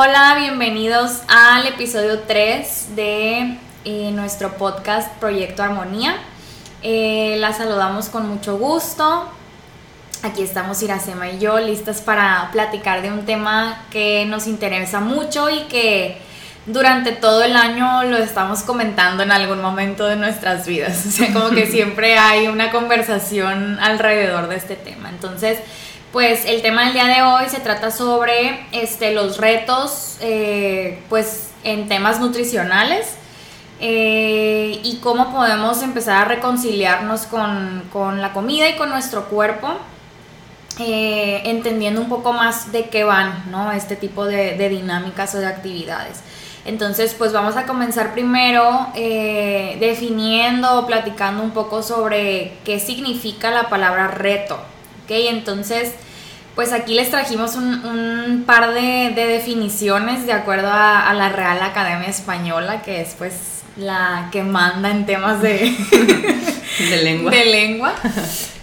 Hola, bienvenidos al episodio 3 de eh, nuestro podcast Proyecto Armonía. Eh, la saludamos con mucho gusto. Aquí estamos Iracema y yo listas para platicar de un tema que nos interesa mucho y que durante todo el año lo estamos comentando en algún momento de nuestras vidas. O sea, como que siempre hay una conversación alrededor de este tema. Entonces, pues el tema del día de hoy se trata sobre este, los retos eh, pues, en temas nutricionales eh, y cómo podemos empezar a reconciliarnos con, la comida y con nuestro cuerpo, eh, entendiendo un poco más de qué van ¿no? este tipo de, dinámicas o de actividades. Entonces, pues vamos a comenzar primero definiendo o platicando un poco sobre qué significa la palabra reto. Entonces, pues aquí les trajimos un, par de, definiciones de acuerdo a, la Real Academia Española, que es pues la que manda en temas de, de lengua. De lengua.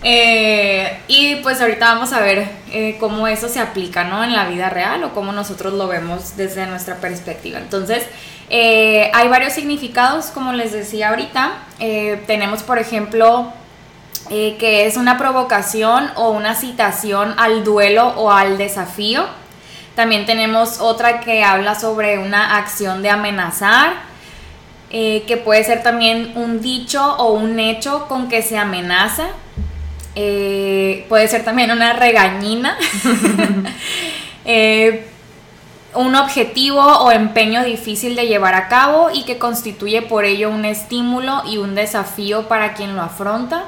Eh, y pues ahorita vamos a ver eh, cómo eso se aplica ¿no? en la vida real o cómo nosotros lo vemos desde nuestra perspectiva. Entonces, eh, hay varios significados, como les decía ahorita. tenemos, por ejemplo, eh, que es una provocación o una citación al duelo o al desafío. También tenemos otra que habla sobre una acción de amenazar, eh, que puede ser también un dicho o un hecho con que se amenaza. Eh, puede ser también una regañina. un objetivo o empeño difícil de llevar a cabo y que constituye por ello un estímulo y un desafío para quien lo afronta.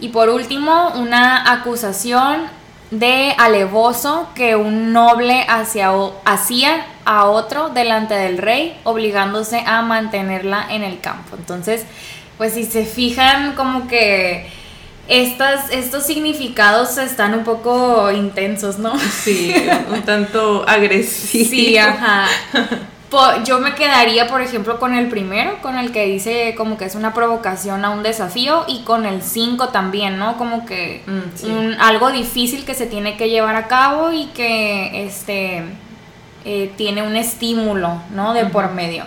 Y por último, una acusación de alevoso que un noble hacia, hacía a otro delante del rey, obligándose a mantenerla en el campo. Entonces, pues si se fijan como que estas, estos significados están un poco intensos, ¿no? Sí, un tanto agresivos. Sí, ajá. Yo me quedaría, por ejemplo, con el primero, con el que dice como que es una provocación a un desafío y con el 5 también, ¿no? Como que mm, algo difícil que se tiene que llevar a cabo y que este eh, tiene un estímulo, ¿no? De por medio,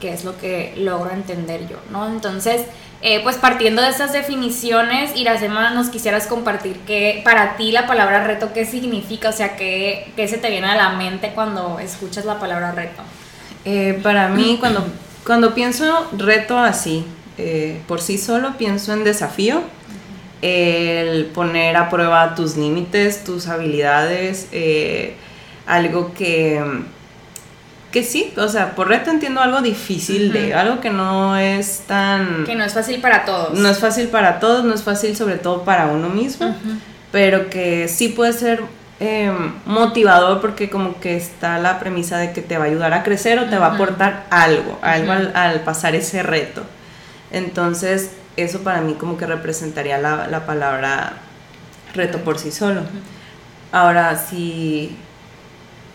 que es lo que logro entender yo, ¿no? Entonces, eh, pues partiendo de estas definiciones, Iracema, nos quisieras compartir que para ti la palabra reto, ¿qué significa? O sea, ¿qué, qué se te viene a la mente cuando escuchas la palabra reto? Eh, para mí, cuando, cuando pienso reto así, eh, por sí solo, pienso en desafío, el poner a prueba tus límites, tus habilidades, algo que, que sí, o sea, por reto entiendo algo difícil de, algo que no es tan... Que no es fácil para todos. No es fácil para todos, no es fácil sobre todo para uno mismo, pero que sí puede ser Em, motivador porque como que está la premisa de que te va a ayudar a crecer o te va a aportar algo, algo al, pasar ese reto. Entonces, eso para mí como que representaría la, palabra reto por sí solo. Ahora, si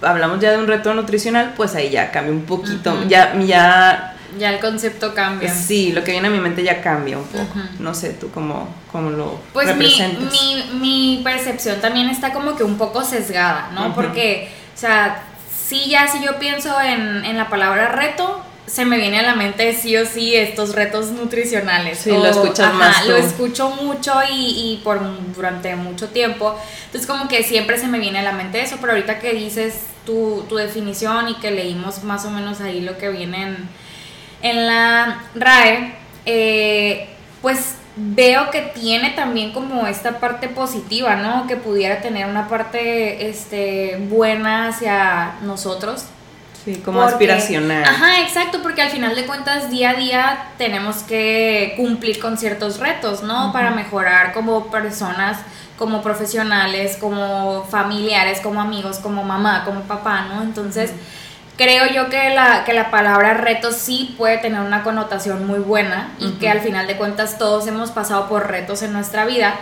hablamos ya de un reto nutricional, pues ahí ya cambia un poquito, ya, ya ya el concepto cambia. Sí, lo que viene a mi mente ya cambia un poco. No sé, tú cómo, cómo lo pues representas. Mi, mi, percepción también está como que un poco sesgada, ¿no? Porque, o sea, sí, ya si yo pienso en, en, la palabra reto, se me viene a la mente sí o sí estos retos nutricionales. Sí, lo escuchas más. Lo escucho mucho y, y, por durante mucho tiempo. Entonces como que siempre se me viene a la mente eso, pero ahorita que dices tu, tu definición y que leímos más o menos ahí lo que viene en en la RAE, eh, pues veo que tiene también como esta parte positiva, ¿no? Que pudiera tener una parte este, buena hacia nosotros. Sí, como aspiracional. Ajá, exacto, porque al final de cuentas día a día tenemos que cumplir con ciertos retos, ¿no? Para mejorar como personas, como profesionales, como familiares, como amigos, como mamá, como papá, ¿no? Entonces creo yo que la, que la palabra reto sí puede tener una connotación muy buena y que al final de cuentas todos hemos pasado por retos en nuestra vida,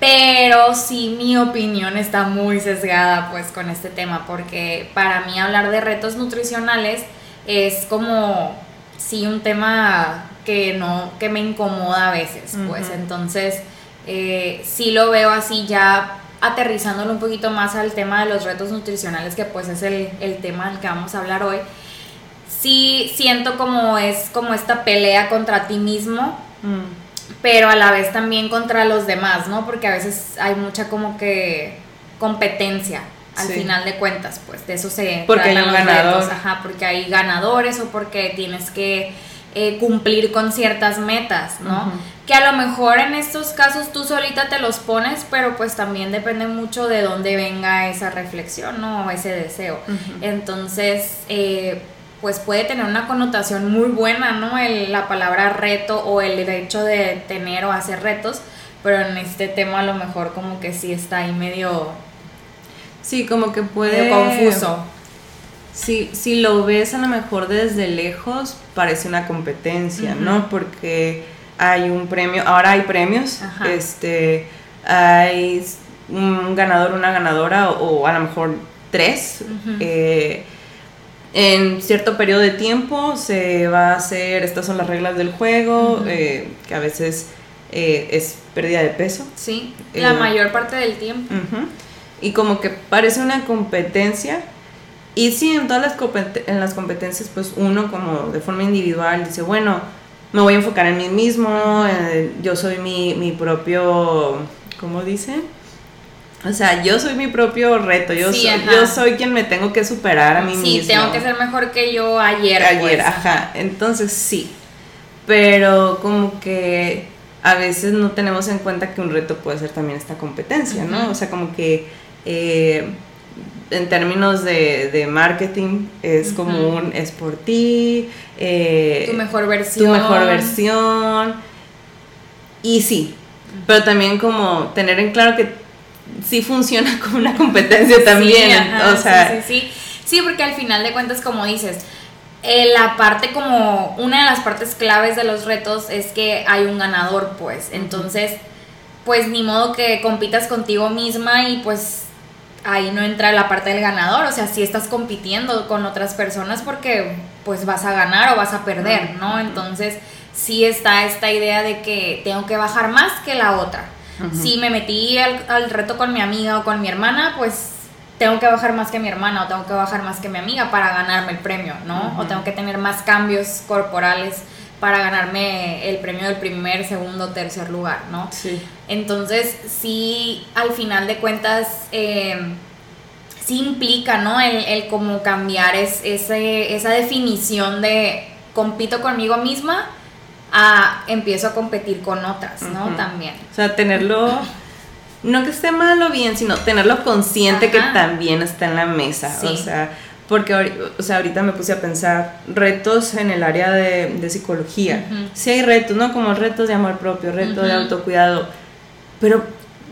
pero sí mi opinión está muy sesgada pues con este tema porque para mí hablar de retos nutricionales es como sí un tema que no que me incomoda a veces pues. Entonces eh, sí lo veo así ya aterrizándolo un poquito más al tema de los retos nutricionales, que pues es el, tema del que vamos a hablar hoy, sí siento como es como esta pelea contra ti mismo, mm. Pero a la vez también contra los demás, ¿no? Porque a veces hay mucha como que competencia al final de cuentas, pues de eso se porque hay un ganador. ajá, porque hay ganadores o porque tienes que eh, cumplir con ciertas metas, ¿no? Que a lo mejor en estos casos tú solita te los pones, pero pues también depende mucho de dónde venga esa reflexión, ¿no? O ese deseo. Entonces, eh, pues puede tener una connotación muy buena, ¿no? la palabra reto o el hecho de tener o hacer retos, pero en este tema a lo mejor como que sí está ahí medio... Sí, como que puede... confuso si, si lo ves a lo mejor desde lejos, parece una competencia, ¿no? Porque hay un premio, ahora hay premios, este, hay un ganador, una ganadora, o, a lo mejor tres. Eh, en cierto periodo de tiempo se va a hacer, estas son las reglas del juego, eh, que a veces eh, es pérdida de peso. Sí, la mayor parte del tiempo. Y como que parece una competencia, y sí, en todas las, en las competencias, pues uno como de forma individual dice, bueno, me voy a enfocar en mí mismo, eh, yo soy mi, mi propio, ¿cómo dice? O sea, yo soy mi propio reto, yo, soy, yo soy quien me tengo que superar a mí mismo. Sí, tengo que ser mejor que yo ayer. Ayer, pues, ajá. Entonces sí, pero como que a veces no tenemos en cuenta que un reto puede ser también esta competencia, ¿no? O sea, como que... Eh, en términos de, marketing es como un es por ti, eh, tu mejor versión. Tu mejor versión. Y sí, pero también como tener en claro que sí funciona como una competencia también. o sea, sí, sí, sí. porque al final de cuentas, como dices, eh, la parte como una de las partes claves de los retos es que hay un ganador, pues. Entonces, pues ni modo que compitas contigo misma y pues ahí no entra la parte del ganador, o sea, si estás compitiendo con otras personas porque pues vas a ganar o vas a perder, ¿no? Entonces sí está esta idea de que tengo que bajar más que la otra. Si me metí al, reto con mi amiga o con mi hermana, pues tengo que bajar más que mi hermana o tengo que bajar más que mi amiga para ganarme el premio, ¿no? O tengo que tener más cambios corporales para ganarme el premio del primer, segundo, tercer lugar, ¿no? Sí. Entonces, sí, al final de cuentas, eh, sí implica, ¿no? El, el como cambiar es, ese, esa definición de compito conmigo misma a empiezo a competir con otras, ¿no? También. O sea, tenerlo, no que esté mal o bien, sino tenerlo consciente que también está en la mesa. O sea, porque o sea, ahorita me puse a pensar retos en el área de, psicología. Sí hay retos, ¿no? Como retos de amor propio, retos de autocuidado, pero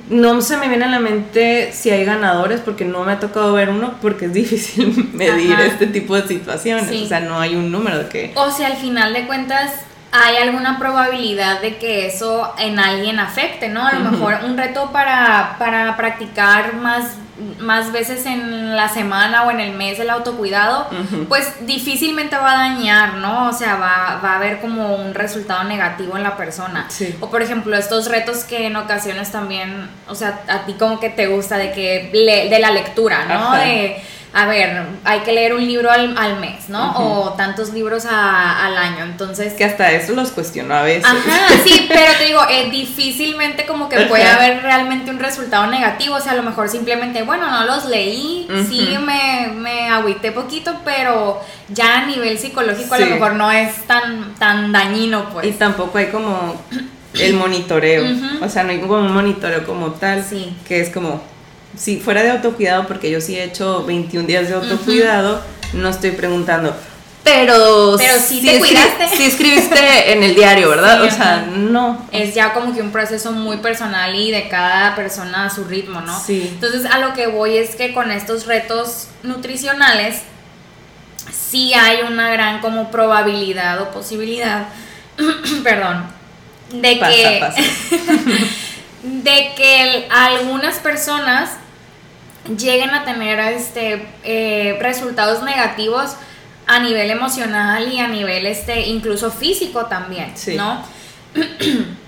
no se me viene a la mente si hay ganadores porque no me ha tocado ver uno porque es difícil medir este tipo de situaciones, o sea, no hay un número de que... O sea, al final de cuentas hay alguna probabilidad de que eso en alguien afecte, ¿no? A lo mejor un reto para, para practicar más más veces en la semana o en el mes el autocuidado, pues difícilmente va a dañar, ¿no? O sea, va, va, a haber como un resultado negativo en la persona. O por ejemplo, estos retos que en ocasiones también, o sea, a ti como que te gusta de que de la lectura, ¿no? De a ver, hay que leer un libro al, mes, ¿no? O tantos libros al año, entonces... Que hasta eso los cuestiono a veces. Ajá, sí, pero te digo, eh, difícilmente como que puede haber realmente un resultado negativo, o sea, a lo mejor simplemente, bueno, no los leí, sí me, me agüité poquito, pero ya a nivel psicológico a lo mejor no es tan, tan dañino, pues. Y tampoco hay como el monitoreo, o sea, no hay como un monitoreo como tal, que es como si fuera de autocuidado, porque yo sí he hecho 21 días de autocuidado, no estoy preguntando, pero, pero sí, te cuidaste. Sí escribiste en el diario, ¿verdad? o sea, no. Es ya como que un proceso muy personal y de cada persona a su ritmo, ¿no? Sí. Entonces a lo que voy es que con estos retos nutricionales sí hay una gran como probabilidad o posibilidad, perdón, de que de que algunas personas lleguen a tener este eh, resultados negativos a nivel emocional y a nivel este incluso físico también, ¿no?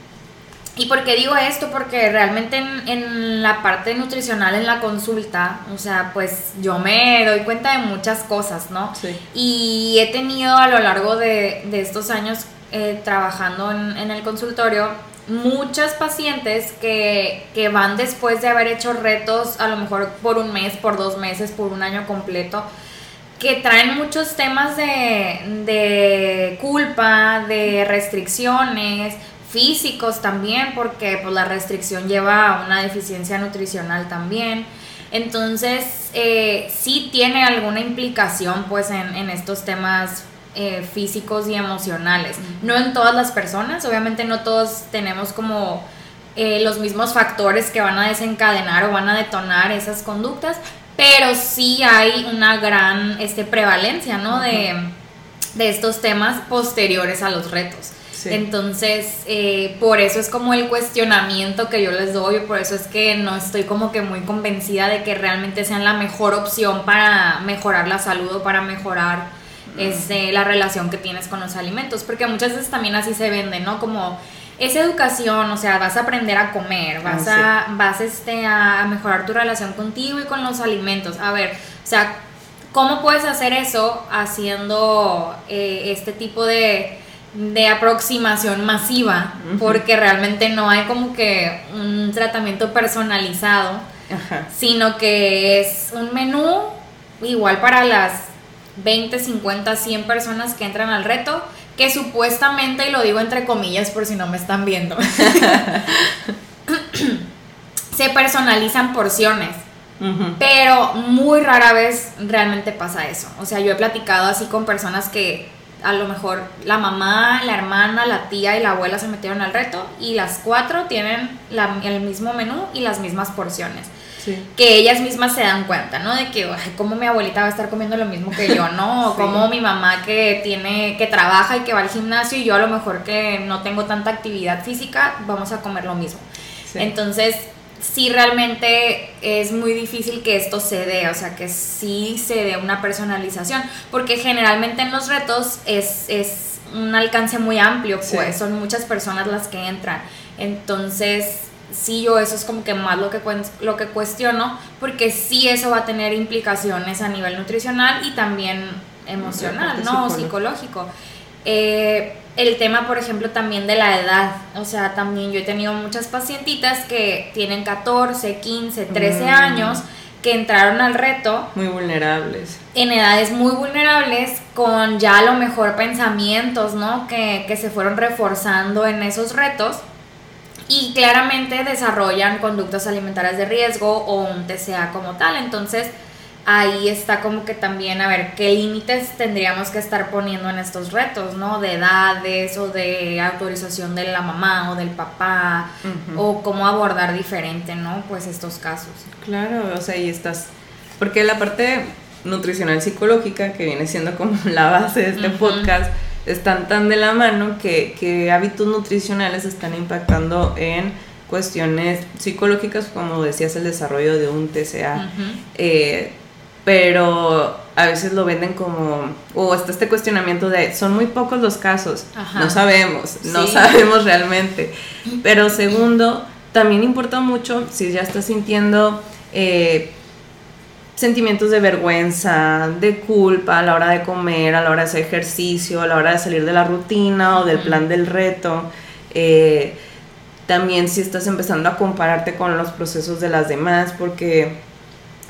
¿Y por qué digo esto? Porque realmente en, la parte nutricional, en la consulta, o sea, pues yo me doy cuenta de muchas cosas, ¿no? Sí. Y he tenido a lo largo de, estos años eh, trabajando en, el consultorio muchas pacientes que, que van después de haber hecho retos, a lo mejor por un mes, por dos meses, por un año completo, que traen muchos temas de, culpa, de restricciones, físicos también, porque pues, la restricción lleva a una deficiencia nutricional también. Entonces, eh, sí tiene alguna implicación pues en, estos temas eh, físicos y emocionales. No en todas las personas, obviamente no todos tenemos como eh, los mismos factores que van a desencadenar o van a detonar esas conductas, pero sí hay una gran este, prevalencia, ¿no? de, estos temas posteriores a los retos. Entonces, eh, por eso es como el cuestionamiento que yo les doy, por eso es que no estoy como que muy convencida de que realmente sean la mejor opción para mejorar la salud o para mejorar este, la relación que tienes con los alimentos, porque muchas veces también así se vende, ¿no? Como es educación, o sea, vas a aprender a comer, vas ah, a, vas este, a mejorar tu relación contigo y con los alimentos. A ver, o sea, ¿cómo puedes hacer eso haciendo eh, este tipo de, de aproximación masiva? Porque realmente no hay como que un tratamiento personalizado, sino que es un menú igual para las 20, 50, 100 personas que entran al reto que supuestamente, y lo digo entre comillas por si no me están viendo, se personalizan porciones. Pero muy rara vez realmente pasa eso. O sea, yo he platicado así con personas que a lo mejor la mamá, la hermana, la tía y la abuela se metieron al reto y las cuatro tienen el mismo menú y las mismas porciones que ellas mismas se dan cuenta, ¿no? De que, ay, ¿cómo mi abuelita va a estar comiendo lo mismo que yo, no? O como mi mamá que tiene, que trabaja y que va al gimnasio y yo a lo mejor que no tengo tanta actividad física, vamos a comer lo mismo. Entonces, sí realmente es muy difícil que esto se dé, o sea, que sí se dé una personalización, porque generalmente en los retos es, es un alcance muy amplio, pues son muchas personas las que entran. Entonces, sí yo eso es como que más lo que, lo que cuestiono, porque sí eso va a tener implicaciones a nivel nutricional y también emocional, ¿no? Psicológico. Eh, el tema, por ejemplo, también de la edad. O sea, también yo he tenido muchas pacientitas que tienen 14, 15, 13 años que entraron al reto. Muy vulnerables. En edades muy vulnerables, con ya a lo mejor pensamientos, ¿no? Que, que se fueron reforzando en esos retos y claramente desarrollan conductas alimentarias de riesgo o un TCA como tal. Entonces, ahí está como que también a ver qué límites tendríamos que estar poniendo en estos retos, ¿no? De edades o de autorización de la mamá o del papá o cómo abordar diferente, ¿no? Pues estos casos. Claro, o sea, ahí estás. Porque la parte nutricional psicológica, que viene siendo como la base de este podcast, están tan de la mano que, hábitos nutricionales están impactando en cuestiones psicológicas, como decías, el desarrollo de un TCA. Eh, pero a veces lo venden como, o está este cuestionamiento de, son muy pocos los casos, no sabemos, no sabemos realmente. Pero segundo, también importa mucho si ya estás sintiendo eh, sentimientos de vergüenza, de culpa a la hora de comer, a la hora de hacer ejercicio, a la hora de salir de la rutina o del plan del reto. Eh, también si estás empezando a compararte con los procesos de las demás, porque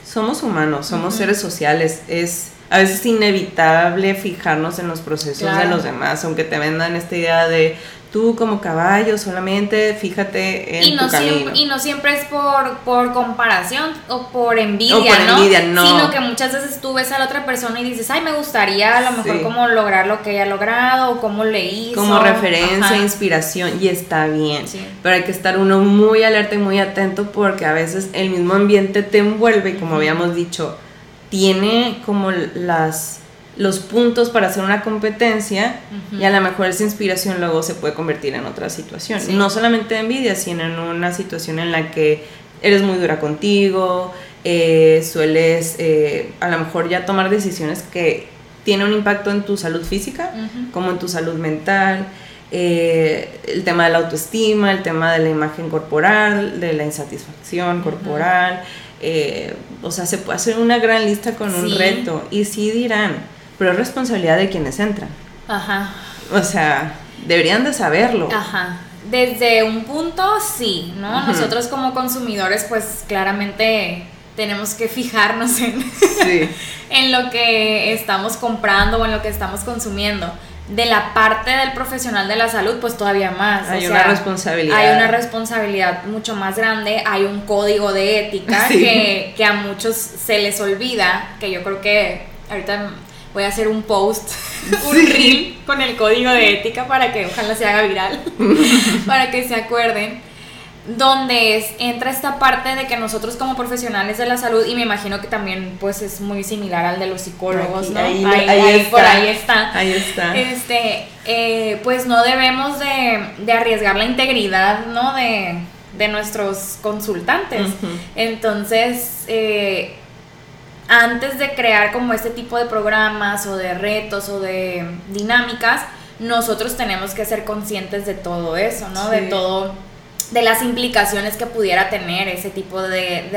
somos humanos, somos seres sociales, es a veces es inevitable fijarnos en los procesos de los demás, aunque te vendan esta idea de tú como caballo solamente fíjate en y no tu camino. Siempre, y no siempre es por, por comparación o por envidia, o por ¿no? envidia no. Sino que muchas veces tú ves a la otra persona y dices, ay, me gustaría a lo mejor cómo lograr lo que ella ha logrado o cómo le hizo. Como referencia, inspiración y está bien. Pero hay que estar uno muy alerta y muy atento porque a veces el mismo ambiente te envuelve como habíamos dicho, tiene como las los puntos para hacer una competencia y a lo mejor esa inspiración luego se puede convertir en otra situación. No solamente de envidia, sino en una situación en la que eres muy dura contigo, eh, sueles eh, a lo mejor ya tomar decisiones que tienen un impacto en tu salud física como en tu salud mental. Eh, el tema de la autoestima, el tema de la imagen corporal, de la insatisfacción corporal. O sea, se puede hacer una gran lista con un reto. Y sí dirán, pero es responsabilidad de quienes entran. Ajá. O sea, deberían de saberlo. Ajá. Desde un punto, sí, ¿no? Nosotros como consumidores, pues claramente tenemos que fijarnos en, en lo que estamos comprando o en lo que estamos consumiendo. De la parte del profesional de la salud, pues todavía más. Hay una responsabilidad. Hay una responsabilidad mucho más grande, hay un código de ética que, que a muchos se les olvida, que yo creo que ahorita voy a hacer un post, un reel con el código de ética para que ojalá se haga viral, para que se acuerden, donde es, entra esta parte de que nosotros como profesionales de la salud, y me imagino que también pues es muy similar al de los psicólogos, ¿no? Ahí, está, por ahí está. Ahí está. Este, eh, pues no debemos de, arriesgar la integridad, ¿no? De, nuestros consultantes. Entonces, eh, antes de crear como este tipo de programas o de retos o de dinámicas, nosotros tenemos que ser conscientes de todo eso, ¿no? De todo, de las implicaciones que pudiera tener ese tipo de,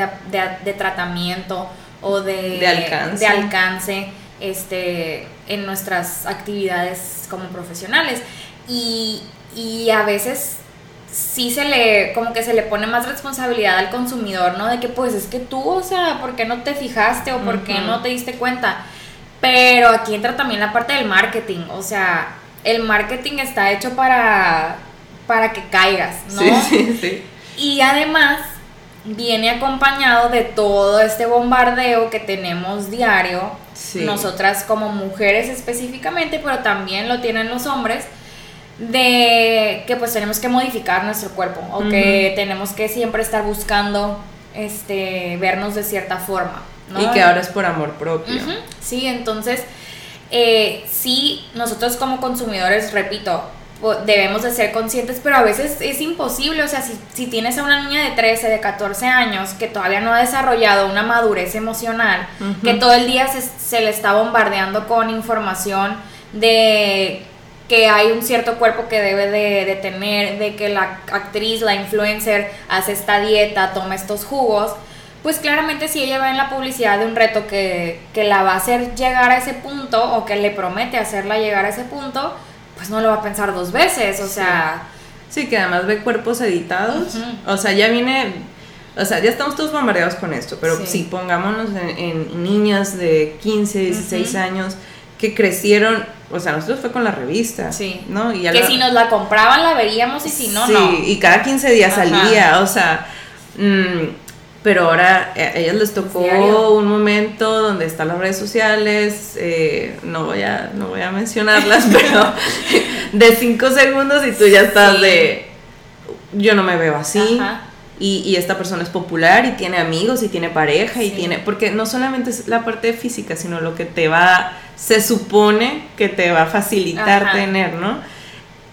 tratamiento o de, de alcance. de alcance este, en nuestras actividades como profesionales. Y, y a veces sí se le, como que se le pone más responsabilidad al consumidor, ¿no? De que pues es que tú, o sea, ¿por qué no te fijaste o por qué no te diste cuenta? Pero aquí entra también la parte del marketing, o sea, el marketing está hecho para, para que caigas, ¿no? Sí, sí, sí. Y además viene acompañado de todo este bombardeo que tenemos diario, nosotras como mujeres específicamente, pero también lo tienen los hombres, de que pues tenemos que modificar nuestro cuerpo o que tenemos que siempre estar buscando este vernos de cierta forma. Y que ahora es por amor propio. Sí, entonces eh, sí, nosotros como consumidores, repito, debemos de ser conscientes, pero a veces es imposible, o sea, si, si, tienes a una niña de 13, de 14 años que todavía no ha desarrollado una madurez emocional, que todo el día se, se le está bombardeando con información de que hay un cierto cuerpo que debe de, tener, de que la actriz, la influencer hace esta dieta, toma estos jugos, pues claramente si ella va en la publicidad de un reto que, la va a hacer llegar a ese punto o que le promete hacerla llegar a ese punto, pues no lo va a pensar dos veces, o sea... Sí, que además ve cuerpos editados, o sea, ya viene o sea, ya estamos todos bombardeados con esto, pero sí. si pongámonos en, niñas de 15, 16 años que crecieron, o sea, nosotros fue con la revista, sí. ¿no? Y que si nos la compraban la veríamos y si no, no. Sí, y cada 15 días salía, o sea, mm, pero ahora a ellas les tocó un momento donde están las redes sociales, eh, no, voy a, no voy a mencionarlas, pero de 5 segundos y tú ya estás de, yo no me veo así. Ajá. Y, esta persona es popular y tiene amigos y tiene pareja y tiene, porque no solamente es la parte física, sino lo que te va, se supone que te va a facilitar tener, ¿no?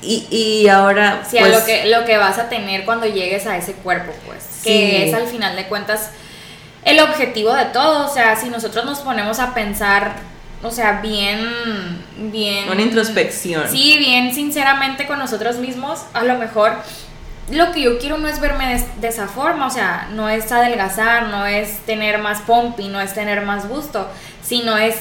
Y, y ahora... Sí, pues, lo, que, lo que vas a tener cuando llegues a ese cuerpo, pues, que es al final de cuentas el objetivo de todo, o sea, si nosotros nos ponemos a pensar o sea, bien, bien... Una introspección. Sí, bien sinceramente con nosotros mismos, a lo mejor lo que yo quiero no es verme de, esa forma, o sea, no es adelgazar, no es tener más pompi, no es tener más gusto, sino es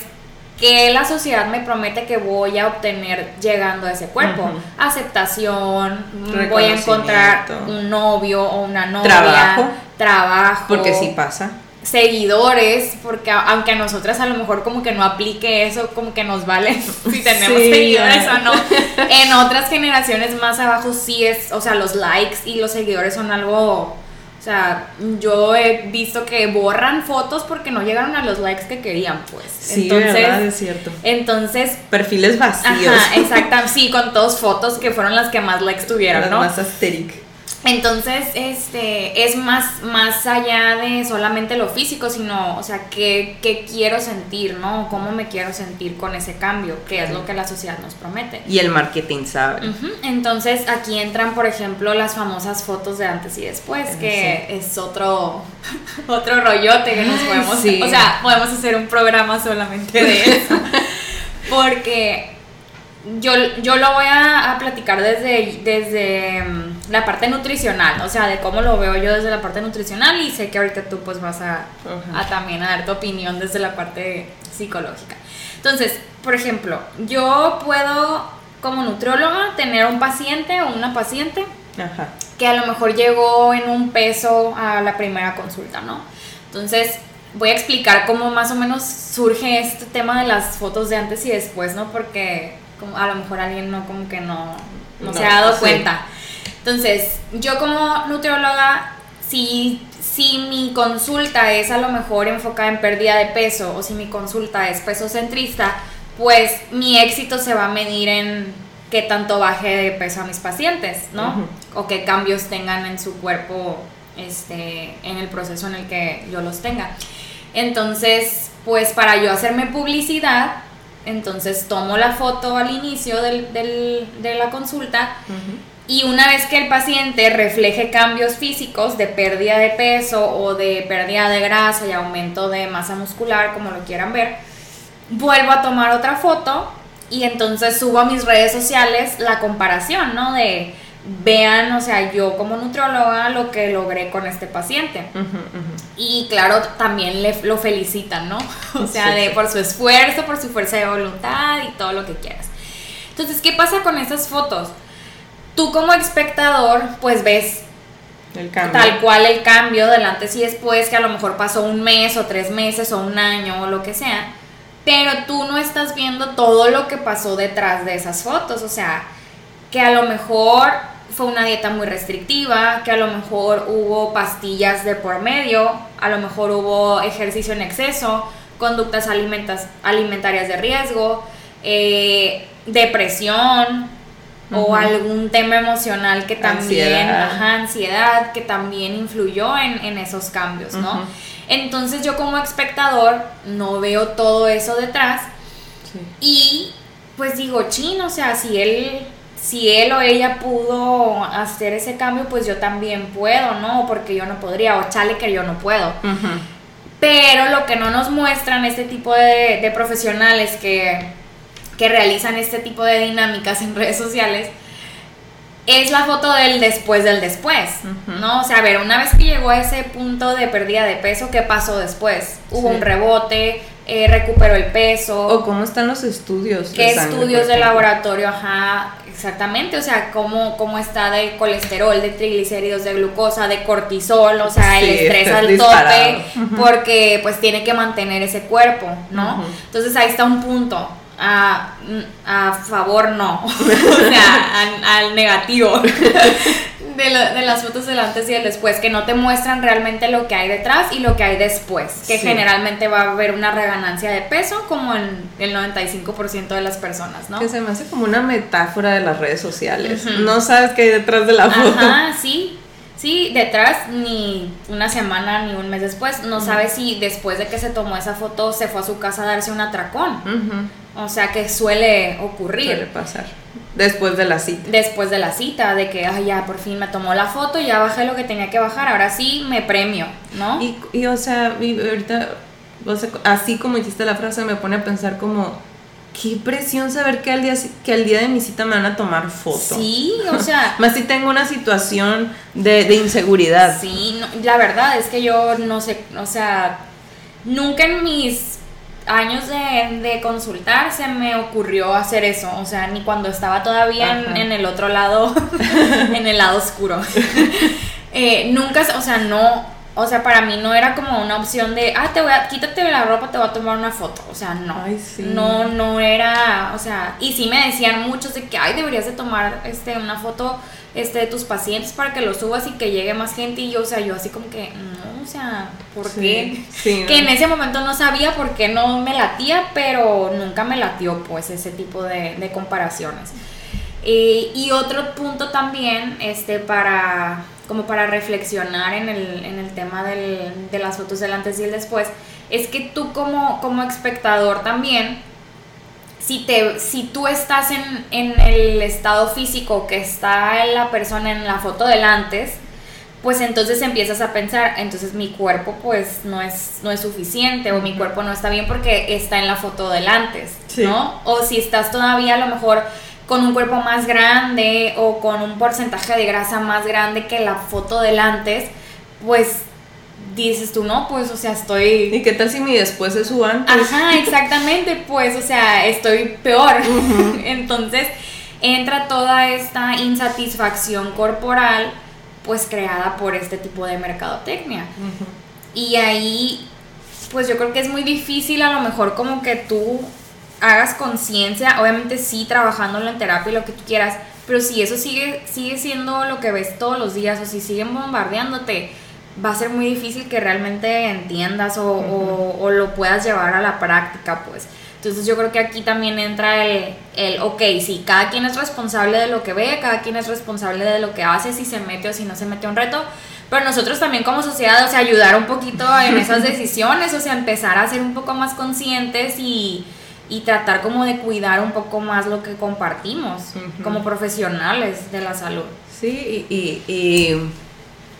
que la sociedad me promete que voy a obtener llegando a ese cuerpo. Aceptación, voy a encontrar un novio o una novia. Trabajo. Trabajo. Porque sí pasa. seguidores, porque aunque a nosotras a lo mejor como que no aplique eso, como que nos vale si tenemos Sí, seguidores o no. En otras generaciones más abajo sí es, o sea, los likes y los seguidores son algo, o sea, yo he visto que borran fotos porque no llegaron a los likes que querían, pues. Sí, entonces, verdad, es cierto. entonces, Perfiles vacíos. ajá, exactamente, sí, con dos fotos que fueron las que más likes tuvieron, Las ¿no? más asteric. Entonces, este, es más, más allá de solamente lo físico, sino, o sea, qué, qué quiero sentir, ¿no? Cómo me quiero sentir con ese cambio, que es lo que la sociedad nos promete. Y el marketing sabe. Entonces, aquí entran, por ejemplo, las famosas fotos de antes y después, que es otro, otro rollote que nos podemos, Sí. o sea, podemos hacer un programa solamente de eso. Porque yo, yo lo voy a, a platicar desde, desde mm, la parte nutricional, o sea, de cómo lo veo yo desde la parte nutricional y sé que ahorita tú pues vas a, a también a dar tu opinión desde la parte psicológica. Entonces, por ejemplo, yo puedo como nutrióloga tener un paciente o una paciente Ajá. que a lo mejor llegó en un peso a la primera consulta, ¿no? Entonces, voy a explicar cómo más o menos surge este tema de las fotos de antes y después, ¿no? Porque como a lo mejor alguien no como que no, no, se ha dado sí. cuenta. Entonces, yo como nutrióloga, si, si mi consulta es a lo mejor enfocada en pérdida de peso o si mi consulta es peso centrista, pues mi éxito se va a medir en qué tanto baje de peso a mis pacientes, ¿no? O qué cambios tengan en su cuerpo este, en el proceso en el que yo los tenga. Entonces, pues para yo hacerme publicidad, entonces tomo la foto al inicio del- del- de la consulta y una vez que el paciente refleje cambios físicos de pérdida de peso o de pérdida de grasa y aumento de masa muscular, como lo quieran ver, vuelvo a tomar otra foto y entonces subo a mis redes sociales la comparación, ¿no? De vean, o sea, yo como nutrióloga lo que logré con este paciente. Y claro, también le, lo felicitan, ¿no? O sea, Sí, de sí. por su esfuerzo, por su fuerza de voluntad y todo lo que quieras. Entonces, ¿qué pasa con esas fotos? Tú como espectador, pues ves El cambio. tal cual el cambio del antes y después, que a lo mejor pasó un mes o tres meses o un año o lo que sea, pero tú no estás viendo todo lo que pasó detrás de esas fotos, o sea, que a lo mejor fue una dieta muy restrictiva, que a lo mejor hubo pastillas de por medio, a lo mejor hubo ejercicio en exceso, conductas alimentas- alimentarias de riesgo, eh, depresión o algún tema emocional que también, Ansiedad. ajá, ansiedad, que también influyó en, en esos cambios, ¿no? Entonces yo como espectador no veo todo eso detrás Sí. y pues digo, chin, o sea, si él, si él o ella pudo hacer ese cambio, pues yo también puedo, ¿no? Porque yo no podría, o chale que yo no puedo. Pero lo que no nos muestran este tipo de, de profesionales que, que realizan este tipo de dinámicas en redes sociales es la foto del después del después. ¿no? O sea, a ver, una vez que llegó a ese punto de pérdida de peso, ¿qué pasó después? Hubo Sí. un rebote, eh, recuperó el peso. O cómo están los estudios. ¿Qué estudios de laboratorio? Ajá, exactamente. O sea, cómo, cómo está de colesterol, de triglicéridos, de glucosa, de cortisol, o sea, el estrés al disparado. tope, porque pues tiene que mantener ese cuerpo, ¿no? Entonces ahí está un punto. A, a favor no, o sea, al, al negativo de, de las fotos del antes y del después, que no te muestran realmente lo que hay detrás y lo que hay después, que Sí. generalmente va a haber una reganancia de peso como en el 95% de las personas, ¿no? Que se me hace como una metáfora de las redes sociales. No sabes qué hay detrás de la foto. Ajá, sí. Sí, detrás ni una semana ni un mes después, no sabes si después de que se tomó esa foto se fue a su casa a darse un atracón. O sea, que suele ocurrir. Suele pasar. Después de la cita. después de la cita, de que, ay, ya por fin me tomó la foto, ya bajé lo que tenía que bajar, ahora sí me premio, ¿no? Y, y, o sea, y ahorita, o sea, así como hiciste la frase, me pone a pensar como, qué presión saber que al día, que al día de mi cita me van a tomar foto. sí, o sea, Más si tengo una situación de, de inseguridad. sí, no, la verdad es que yo no sé, o sea, nunca en mis años de, de consultar se me ocurrió hacer eso, o sea, ni cuando estaba todavía en, en el otro lado, en el lado oscuro. Eh, nunca, o sea, no, o sea, para mí no era como una opción de, ah, te voy a, quítate la ropa, te voy a tomar una foto. O sea, no. Ay, sí. No, no era, o sea, y sí me decían muchos de que, ay, deberías de tomar este, una foto este, de tus pacientes para que lo subas y que llegue más gente. Y yo, o sea, yo así como que, no, o sea, ¿por Sí, qué? sí, que ¿no? en ese momento no sabía por qué no me latía, pero nunca me latió, pues, ese tipo de, de comparaciones. Eh, y otro punto también, este, para, como para reflexionar en el, en el tema del- de las fotos del antes y el después, es que tú como, como espectador también, si, te, si tú estás en, en el estado físico que está la persona en la foto del antes, pues entonces empiezas a pensar, entonces mi cuerpo pues no es, no es suficiente o mi cuerpo no está bien porque está en la foto del antes, Sí. ¿no? O si estás todavía a lo mejor con un cuerpo más grande o con un porcentaje de grasa más grande que la foto del antes, pues dices tú, no, pues o sea, estoy... ¿Y qué tal si mi después es su antes? Ajá, exactamente, pues, o sea, estoy peor. Entonces, entra toda esta insatisfacción corporal, pues, creada por este tipo de mercadotecnia. Y ahí, pues, yo creo que es muy difícil a lo mejor como que tú hagas conciencia, obviamente sí, trabajándolo en terapia y lo que tú quieras, pero si eso sigue, sigue siendo lo que ves todos los días o si siguen bombardeándote, va a ser muy difícil que realmente entiendas o, o- o lo puedas llevar a la práctica, pues. Entonces yo creo que aquí también entra el, el, ok, sí, cada quien es responsable de lo que ve, cada quien es responsable de lo que hace, si se mete o si no se mete a un reto, pero nosotros también como sociedad, o sea, ayudar un poquito en esas decisiones, o sea, empezar a ser un poco más conscientes y, y tratar como de cuidar un poco más lo que compartimos Ujú. como profesionales de la salud. Sí, y, y- y,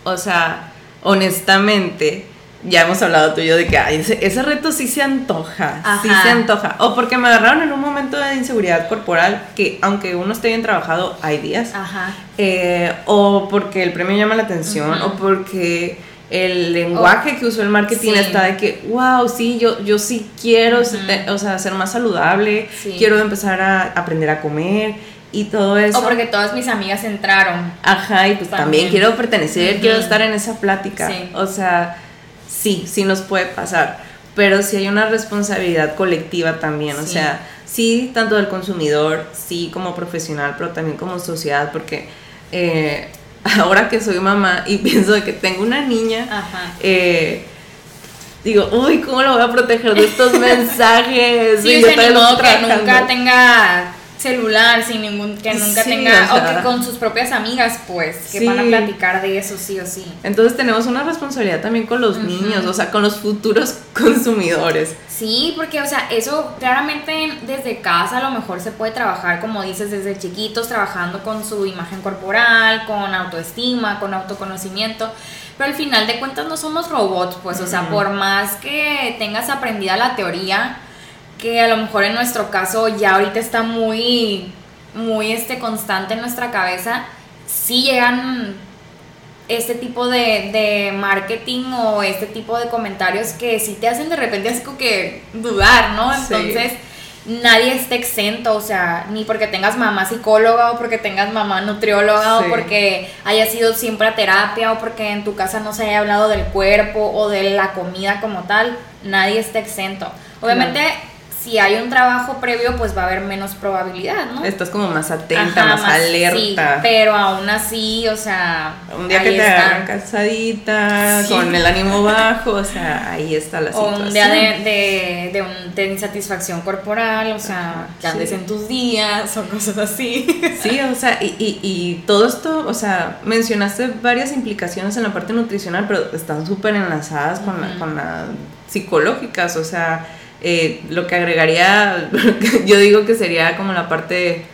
o sea, honestamente, ya hemos hablado tú y yo de que ay, ese, ese reto sí se antoja, sí se antoja. O porque me agarraron en un momento de inseguridad corporal, que aunque uno esté bien trabajado, hay días. Ajá. Eh, o porque el premio llama la atención, o porque el lenguaje que usó el marketing Sí. está de que, wow, sí, yo, yo sí quiero, o sea, ser más saludable, Sí. quiero empezar a aprender a comer y todo eso. O porque todas mis amigas entraron. Ajá, y pues también, También. quiero pertenecer, quiero estar en esa plática. Sí. O sea, sí, sí nos puede pasar. Pero sí hay una responsabilidad colectiva también. O sea, sí, tanto del consumidor, sí como profesional, pero también como sociedad, porque eh, ahora que soy mamá y pienso de que tengo una niña, Ajá. eh, digo, uy, ¿cómo lo voy a proteger de estos mensajes? Sí, Y yo que nunca tenga celular, sin ningún, que nunca Sí, tenga, o que con sus propias amigas, pues, que Sí. van a platicar de eso sí o sí. Entonces tenemos una responsabilidad también con los niños, o sea, con los futuros consumidores. Sí, porque, o sea, eso claramente desde casa a lo mejor se puede trabajar, como dices, desde chiquitos, trabajando con su imagen corporal, con autoestima, con autoconocimiento. Pero al final de cuentas no somos robots, pues, o sea, por más que tengas aprendida la teoría, que a lo mejor en nuestro caso ya ahorita está muy, muy este, constante en nuestra cabeza, sí llegan este tipo de, de marketing o este tipo de comentarios que sí te hacen de repente así como que dudar, ¿no? Sí. Entonces, nadie está exento, o sea, ni porque tengas mamá psicóloga o porque tengas mamá nutrióloga Sí. o porque haya sido siempre a terapia o porque en tu casa no se haya hablado del cuerpo o de la comida como tal, nadie está exento. Obviamente, si hay un trabajo previo, pues va a haber menos probabilidad, ¿no? Estás como más atenta, Ajá, más, alerta. Sí, pero aún así, o sea. Un día que te agarran cansadita, Sí. con el ánimo bajo, o sea, ahí está la O situación. un día de, de, de, un- de insatisfacción corporal, o sea, Ajá, que andes sí. en tus días o cosas así. Sí, o sea, y, y, y todo esto, o sea, mencionaste varias implicaciones en la parte nutricional, pero están súper enlazadas con, la, con las psicológicas, o sea, eh, lo que agregaría, yo digo que sería como la parte,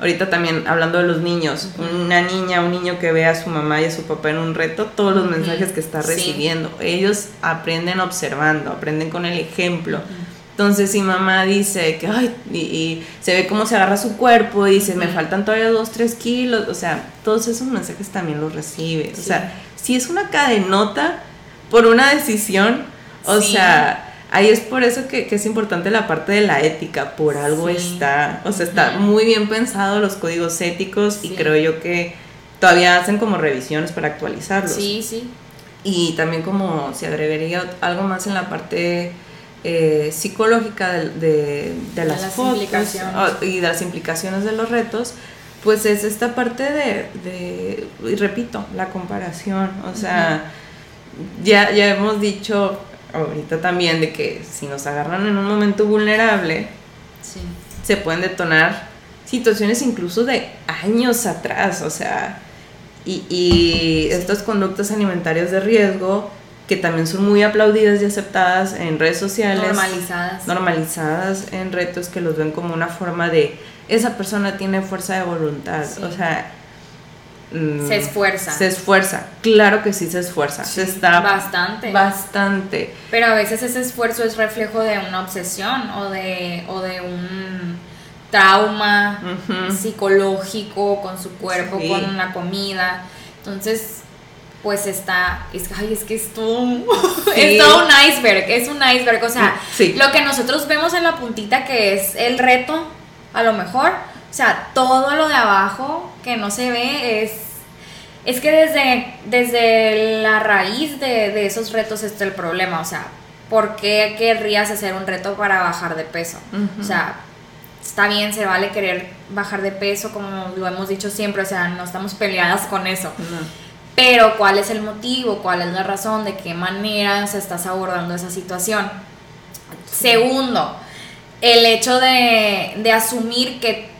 ahorita también hablando de los niños, una niña, un niño que ve a su mamá y a su papá en un reto, todos los mensajes que está Sí. recibiendo, ellos aprenden observando, aprenden con el ejemplo. Entonces, si mamá dice que, ay, y, y se ve cómo se agarra su cuerpo y dice, me faltan todavía dos, tres kilos, o sea, todos esos mensajes también los recibe. O sea, si es una cadenota por una decisión, o Sí. sea, ahí es por eso que, que es importante la parte de la ética, por algo Sí. está, o sea, está muy bien pensado los códigos éticos y creo yo que todavía hacen como revisiones para actualizarlos. Sí, sí. y también como se agregaría algo más en la parte eh, psicológica de, de, las, fotos ah, y de las implicaciones de los retos, pues es esta parte de, y repito, la comparación, o sea, ya, ya hemos dicho ahorita también de que si nos agarran en un momento vulnerable, se pueden detonar situaciones incluso de años atrás, o sea, y, y estas conductas alimentarias de riesgo que también son muy aplaudidas y aceptadas en redes sociales. Normalizadas. Normalizadas en retos que los ven como una forma de, esa persona tiene fuerza de voluntad, o sea... Mm, se esfuerza. Se esfuerza, claro que sí se esfuerza. se está bastante. Bastante. Pero a veces ese esfuerzo es reflejo de una obsesión o de, o de un trauma psicológico con su cuerpo, con la comida. Entonces, pues está, es, ay, es que es todo, es todo un iceberg, es un iceberg, o sea, lo que nosotros vemos en la puntita que es el reto, a lo mejor, o sea, todo lo de abajo que no se ve es, es que desde, desde la raíz de, esos retos está el problema, o sea, ¿por qué querrías hacer un reto para bajar de peso? O sea, está bien, se vale querer bajar de peso, como lo hemos dicho siempre, o sea, no estamos peleadas con eso. Pero cuál es el motivo, cuál es la razón, de qué manera se estás abordando esa situación. Segundo, el hecho de, asumir que,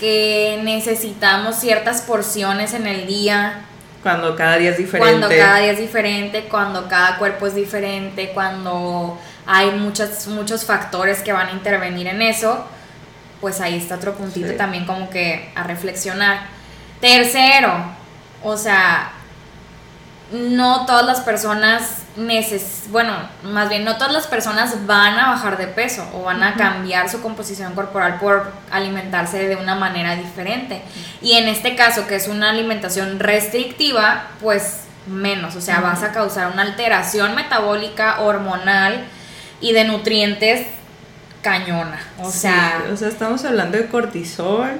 que, necesitamos ciertas porciones en el día. Cuando cada día es diferente. Cuando cada día es diferente, cuando cada cuerpo es diferente, cuando hay muchos, muchos factores que van a intervenir en eso, pues ahí está otro puntito también como que a reflexionar. Tercero, o sea, no todas las personas neces bueno, más bien no todas las personas van a bajar de peso o van a cambiar su composición corporal por alimentarse de una manera diferente. Y en este caso, que es una alimentación restrictiva, pues menos, o sea, vas a causar una alteración metabólica, hormonal y de nutrientes cañona. O sea, o sea, estamos hablando de cortisol,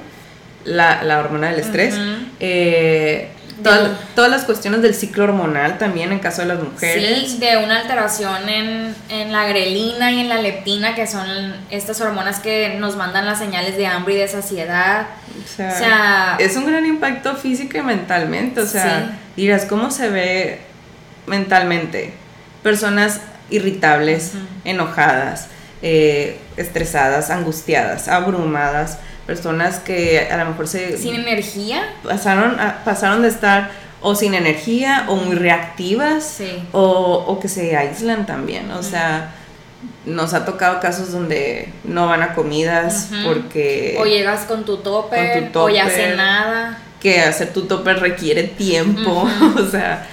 la, la hormona del estrés, eh, todas las cuestiones del ciclo hormonal también en caso de las mujeres. Sí, de una alteración en, en, la grelina y en la leptina, que son estas hormonas que nos mandan las señales de hambre y de saciedad. O sea, es un gran impacto físico y mentalmente. O sea, dirás, ¿cómo se ve mentalmente? Personas irritables, enojadas, eh, estresadas, angustiadas, abrumadas personas que a lo mejor se... Sin energía. Pasaron, pasaron de estar o sin energía o muy reactivas o, que se aíslan también. O sea, nos ha tocado casos donde no van a comidas porque... O llegas con tu tope, o ya hace nada. Que hacer tu tope requiere tiempo, o sea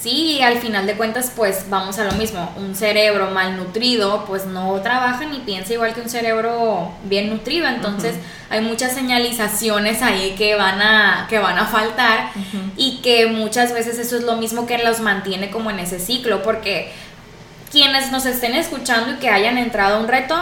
Sí, al final de cuentas, pues vamos a lo mismo. Un cerebro malnutrido, pues no trabaja ni piensa igual que un cerebro bien nutrido. Entonces, hay muchas señalizaciones ahí que van a, que van a faltar y que muchas veces eso es lo mismo que los mantiene como en ese ciclo. Porque quienes nos estén escuchando y que hayan entrado a un reto,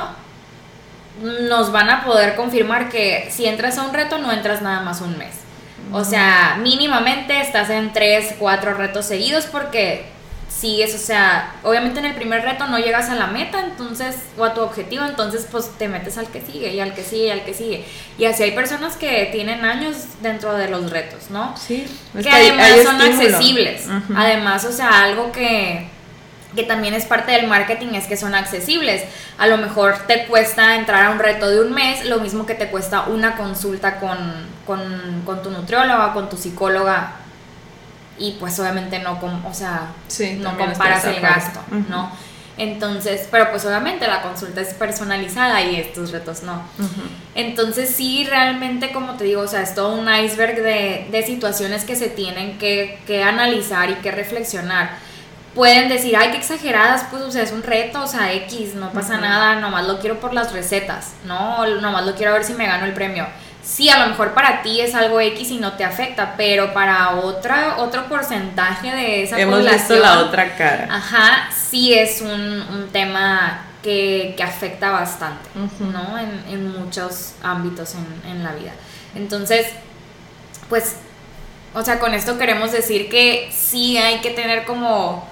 nos van a poder confirmar que si entras a un reto, no entras nada más un mes o sea, mínimamente estás en tres, cuatro retos seguidos porque sigues, o sea, obviamente en el primer reto no llegas a la meta, entonces, o a tu objetivo, entonces pues te metes al que sigue y al que sigue y al que sigue. Y así hay personas que tienen años dentro de los retos, ¿no? Sí. que, además son accesibles. Además, o sea, algo que que también es parte del marketing es que son accesibles. A lo mejor te cuesta entrar a un reto de un mes, lo mismo que te cuesta una consulta con, con, tu nutrióloga, con tu psicóloga. Y pues obviamente no, o sea, no comparas el gasto, ¿no? Entonces, pero pues obviamente la consulta es personalizada y estos retos no. Entonces sí, realmente como te digo, o sea, es todo un iceberg de, de situaciones que se tienen que, que analizar y que reflexionar pueden decir, ay, qué exageradas, pues, o sea, es un reto, o sea, X, no pasa nada, nomás lo quiero por las recetas, ¿no? Nomás lo quiero ver si me gano el premio. Sí, a lo mejor para ti es algo X y no te afecta, pero para otra, otro porcentaje de esa Hemos visto la otra cara. Ajá, sí es un, un tema que, que, afecta bastante, ¿no? En, en, muchos ámbitos en, en la vida. Entonces, pues, o sea, con esto queremos decir que sí hay que tener como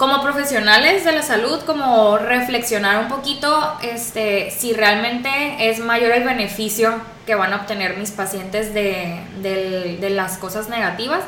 como profesionales de la salud, como reflexionar un poquito este, si realmente es mayor el beneficio que van a obtener mis pacientes de, de las cosas negativas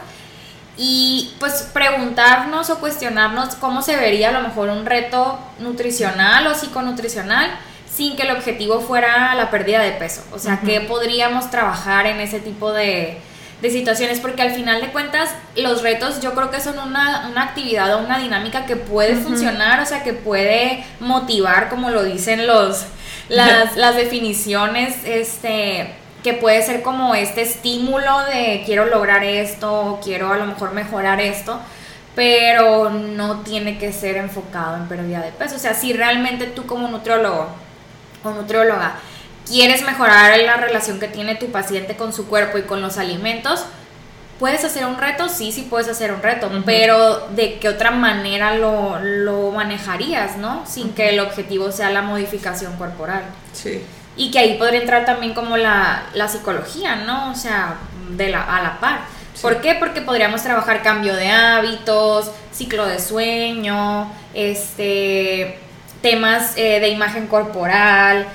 y pues preguntarnos o cuestionarnos cómo se vería a lo mejor un reto nutricional o psiconutricional sin que el objetivo fuera la pérdida de peso. O sea, que podríamos trabajar en ese tipo de, de, situaciones, porque al final de cuentas los retos yo creo que son una, una actividad o una dinámica que puede funcionar, o sea, que puede motivar, como lo dicen los, las, las definiciones, este que puede ser como este estímulo de quiero lograr esto, quiero a lo mejor mejorar esto, pero no tiene que ser enfocado en pérdida de peso. O sea, si realmente tú como nutriólogo o nutrióloga quieres mejorar la relación que tiene tu paciente con su cuerpo y con los alimentos, ¿Puedes hacer un reto? Sí, sí puedes hacer un reto, pero ¿de qué otra manera lo, lo manejarías, no? Sin que el objetivo sea la modificación corporal. Sí. Y que ahí podría entrar también como la, psicología, ¿no? O sea, de la, a la par. ¿Por qué? Porque podríamos trabajar cambio de hábitos, ciclo de sueño, este, temas eh, de imagen corporal,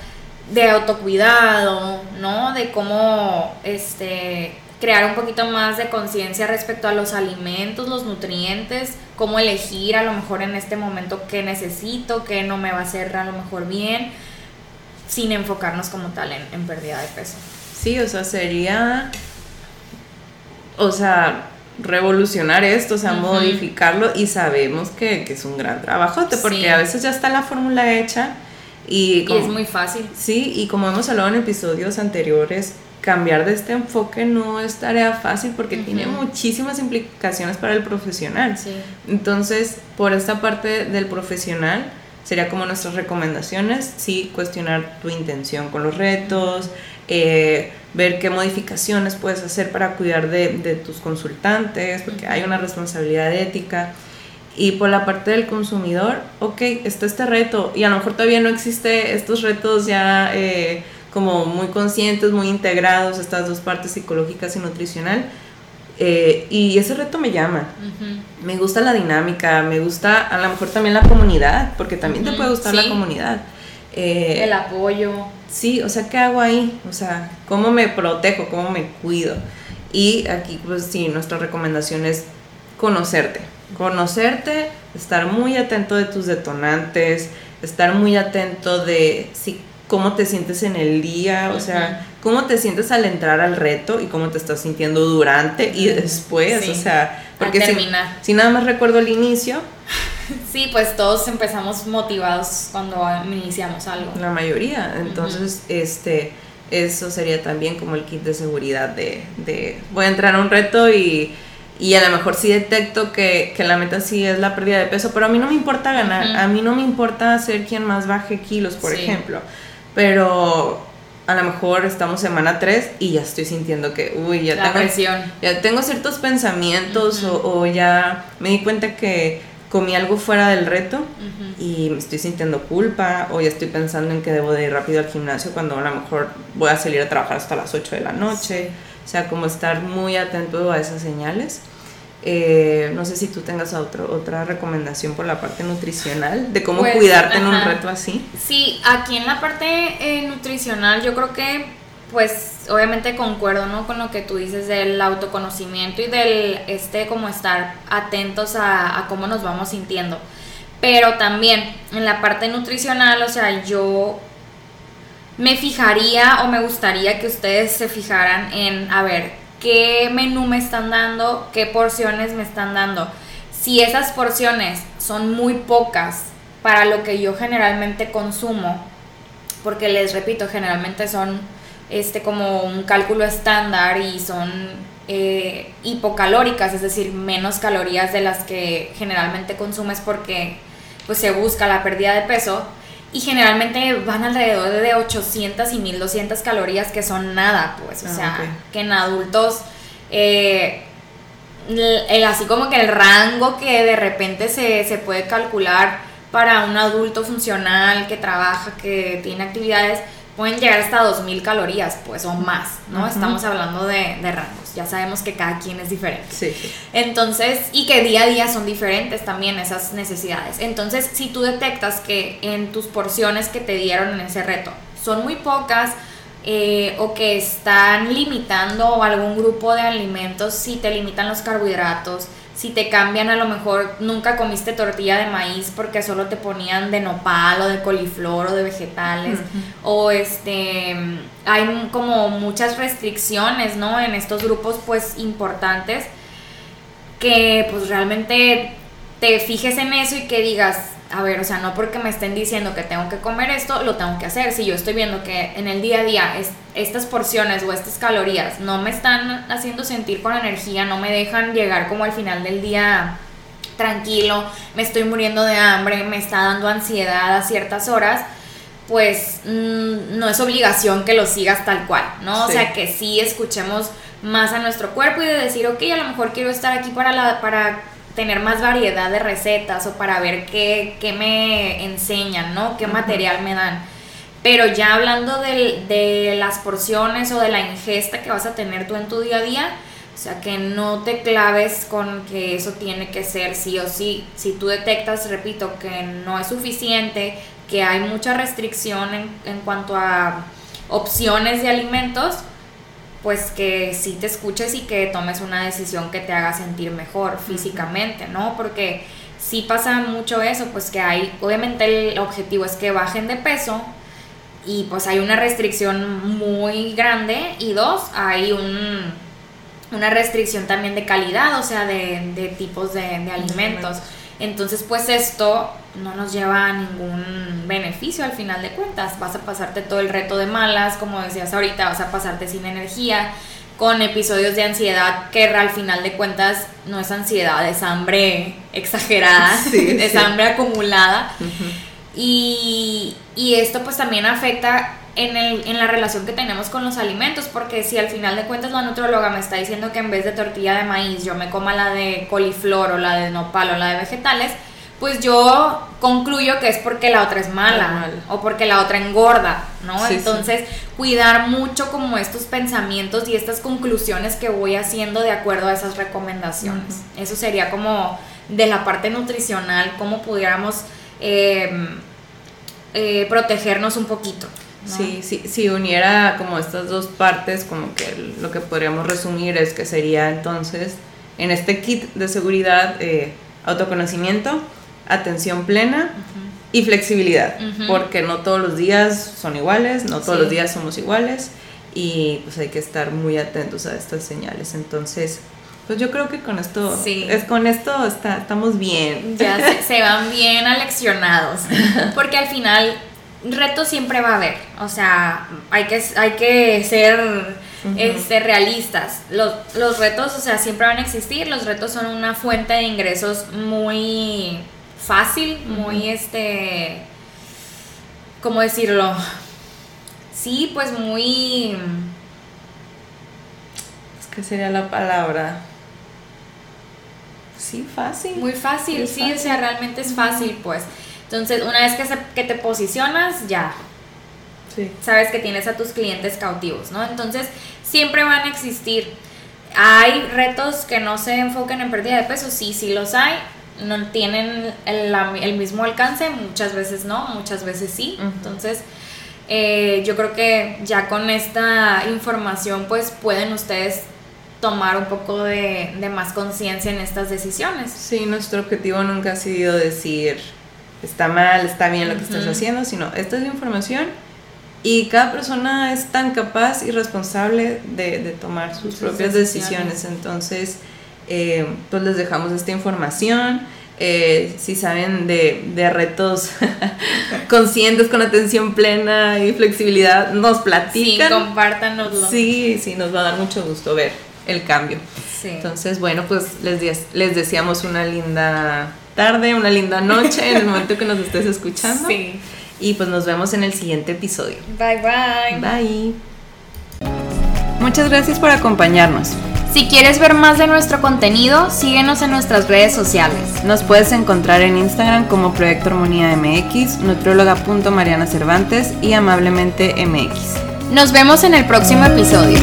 de autocuidado, ¿no? De cómo este, crear un poquito más de conciencia respecto a los alimentos, los nutrientes, cómo elegir a lo mejor en este momento qué necesito, qué no me va a hacer a lo mejor bien sin enfocarnos como tal en, pérdida de peso. Sí, o sea, sería, o sea, revolucionar esto, o sea, modificarlo y sabemos que, es un gran trabajo, porque a veces ya está la fórmula hecha y, es muy fácil. Sí, y como hemos hablado en episodios anteriores, cambiar de este enfoque no es tarea fácil porque tiene muchísimas implicaciones para el profesional. Sí. Entonces, por esta parte del profesional, sería como nuestras recomendaciones, sí, cuestionar tu intención con los retos, eh, ver qué modificaciones puedes hacer para cuidar de, de tus consultantes, porque hay una responsabilidad ética. Y por la parte del consumidor, ok, está este reto y a lo mejor todavía no existe estos retos ya eh, como muy conscientes, muy integrados, estas dos partes psicológicas y nutricional eh, y ese reto me llama. Me gusta la dinámica, me gusta a lo mejor también la comunidad, porque también te puede gustar la comunidad. Eh, el apoyo. Sí, o sea, ¿qué hago ahí? O sea, ¿cómo me protejo? ¿Cómo me cuido? Y aquí, pues sí, nuestra recomendación es conocerte. Conocerte, estar muy atento de tus detonantes, estar muy atento de si cómo te sientes en el día, o sea, cómo te sientes al entrar al reto y cómo te estás sintiendo durante y después, o sea, porque si, si, nada más recuerdo el inicio. Sí, pues todos empezamos motivados cuando iniciamos algo. La mayoría, entonces, este, eso sería también como el kit de seguridad de, de voy a entrar a un reto y y a lo mejor sí detecto que, la meta sí es la pérdida de peso, pero a mí no me importa ganar, a mí no me importa ser quien más baje kilos, por ejemplo pero a lo mejor estamos semana 3 y ya estoy sintiendo que, uy, ya, tengo, ya tengo ciertos pensamientos o, ya me di cuenta que comí algo fuera del reto y me estoy sintiendo culpa o ya estoy pensando en que debo de ir rápido al gimnasio cuando a lo mejor voy a salir a trabajar hasta las 8 de la noche. O sea, como estar muy atento a esas señales. Eh, no sé si tú tengas otro, otra recomendación por la parte nutricional, de cómo pues, cuidarte en un reto así. Sí, aquí en la parte eh, nutricional yo creo que, pues obviamente concuerdo ¿no? con lo que tú dices del autoconocimiento y del, este, como estar atentos a, a cómo nos vamos sintiendo. Pero también en la parte nutricional, o sea, yo me fijaría o me gustaría que ustedes se fijaran en, a ver, qué menú me están dando, qué porciones me están dando. Si esas porciones son muy pocas para lo que yo generalmente consumo, porque les repito, generalmente son este como un cálculo estándar y son eh, hipocalóricas, es decir, menos calorías de las que generalmente consumes porque pues se busca la pérdida de peso y generalmente van alrededor de 800 y 1200 calorías que son nada, pues, o ah, sea, que en adultos, eh, el, así como que el rango que de repente se, se, puede calcular para un adulto funcional que trabaja, que tiene actividades, pueden llegar hasta 2000 calorías, pues, o más, ¿no? Estamos hablando de, de rangos. Ya sabemos que cada quien es diferente. Sí. Entonces, y que día a día son diferentes también esas necesidades. Entonces, si tú detectas que en tus porciones que te dieron en ese reto son muy pocas, eh, o que están limitando algún grupo de alimentos, si te limitan los carbohidratos, si te cambian a lo mejor nunca comiste tortilla de maíz porque solo te ponían de nopal o de coliflor o de vegetales. O este hay como muchas restricciones no en estos grupos pues importantes que pues realmente te fijes en eso y que digas a ver, o sea, no porque me estén diciendo que tengo que comer esto, lo tengo que hacer. Si yo estoy viendo que en el día a día estas porciones o estas calorías no me están haciendo sentir con energía, no me dejan llegar como al final del día tranquilo, me estoy muriendo de hambre, me está dando ansiedad a ciertas horas, pues mm, no es obligación que lo sigas tal cual, ¿no? O sea, que sí escuchemos más a nuestro cuerpo y de decir, ok, a lo mejor quiero estar aquí para, la, para tener más variedad de recetas o para ver qué, me enseñan, ¿no? ¿Qué material me dan? Pero ya hablando de, de, las porciones o de la ingesta que vas a tener tú en tu día a día, o sea, que no te claves con que eso tiene que ser sí o sí. Si tú detectas, repito, que no es suficiente, que hay mucha restricción en, en cuanto a opciones de alimentos, pues que sí te escuches y que tomes una decisión que te haga sentir mejor físicamente, ¿no? Porque sí pasa mucho eso, pues que hay, obviamente el objetivo es que bajen de peso y pues hay una restricción muy grande y dos, hay un, una restricción también de calidad, o sea, de, tipos de, de alimentos. Entonces, pues esto no nos lleva a ningún beneficio al final de cuentas. Vas a pasarte todo el reto de malas, como decías ahorita, vas a pasarte sin energía, con episodios de ansiedad que al final de cuentas no es ansiedad, es hambre exagerada, es hambre acumulada. y, y esto pues también afecta en, el, en la relación que tenemos con los alimentos, porque si al final de cuentas la nutróloga me está diciendo que en vez de tortilla de maíz yo me coma la de coliflor o la de nopal o la de vegetales, pues yo concluyo que es porque la otra es mala o porque la otra engorda, ¿no? Entonces, cuidar mucho como estos pensamientos y estas conclusiones que voy haciendo de acuerdo a esas recomendaciones. Eso sería como de la parte nutricional, cómo pudiéramos eh, eh, protegernos un poquito. Sí, sí, si uniera como estas dos partes, como que lo que podríamos resumir es que sería entonces en este kit de seguridad eh, autoconocimiento, atención plena y flexibilidad, porque no todos los días son iguales, no todos los días somos iguales y pues hay que estar muy atentos a estas señales. Entonces, pues yo creo que con esto, es, con esto está, estamos bien. Ya se, se van bien aleccionados, porque al final retos siempre va a haber, o sea, hay que, hay que ser este, realistas. Los, los, retos, o sea, siempre van a existir, los retos son una fuente de ingresos muy fácil, muy, este, ¿cómo decirlo? Sí, pues muy... Es que sería la palabra. Sí, fácil. Muy fácil, sí, o sea, realmente es fácil, pues. Entonces, una vez que, que te posicionas, ya. Sabes que tienes a tus clientes cautivos, ¿no? Entonces, siempre van a existir. Hay retos que no se enfoquen en pérdida de peso, sí, sí los hay. No tienen el, mismo alcance, muchas veces no, muchas veces sí. Entonces, eh, yo creo que ya con esta información, pues pueden ustedes tomar un poco de, de más conciencia en estas decisiones. Sí, nuestro objetivo nunca ha sido decir está mal, está bien lo que estás haciendo, sino esta es la información y cada persona es tan capaz y responsable de, tomar sus, propias decisiones. Entonces, eh, pues les dejamos esta información. Eh, si saben de, retos conscientes con atención plena y flexibilidad, nos platican. Sí, compártanoslo. Sí, sí, nos va a dar mucho gusto ver el cambio. Entonces, bueno, pues les, les deseamos una linda tarde, una linda noche en el momento que nos estés escuchando. Sí. Y pues nos vemos en el siguiente episodio. Bye bye. Bye. Muchas gracias por acompañarnos. Si quieres ver más de nuestro contenido, síguenos en nuestras redes sociales. Nos puedes encontrar en Instagram como Proyecto Armonía MX, nutrióloga.mariana Cervantes y amablemente MX. Nos vemos en el próximo episodio.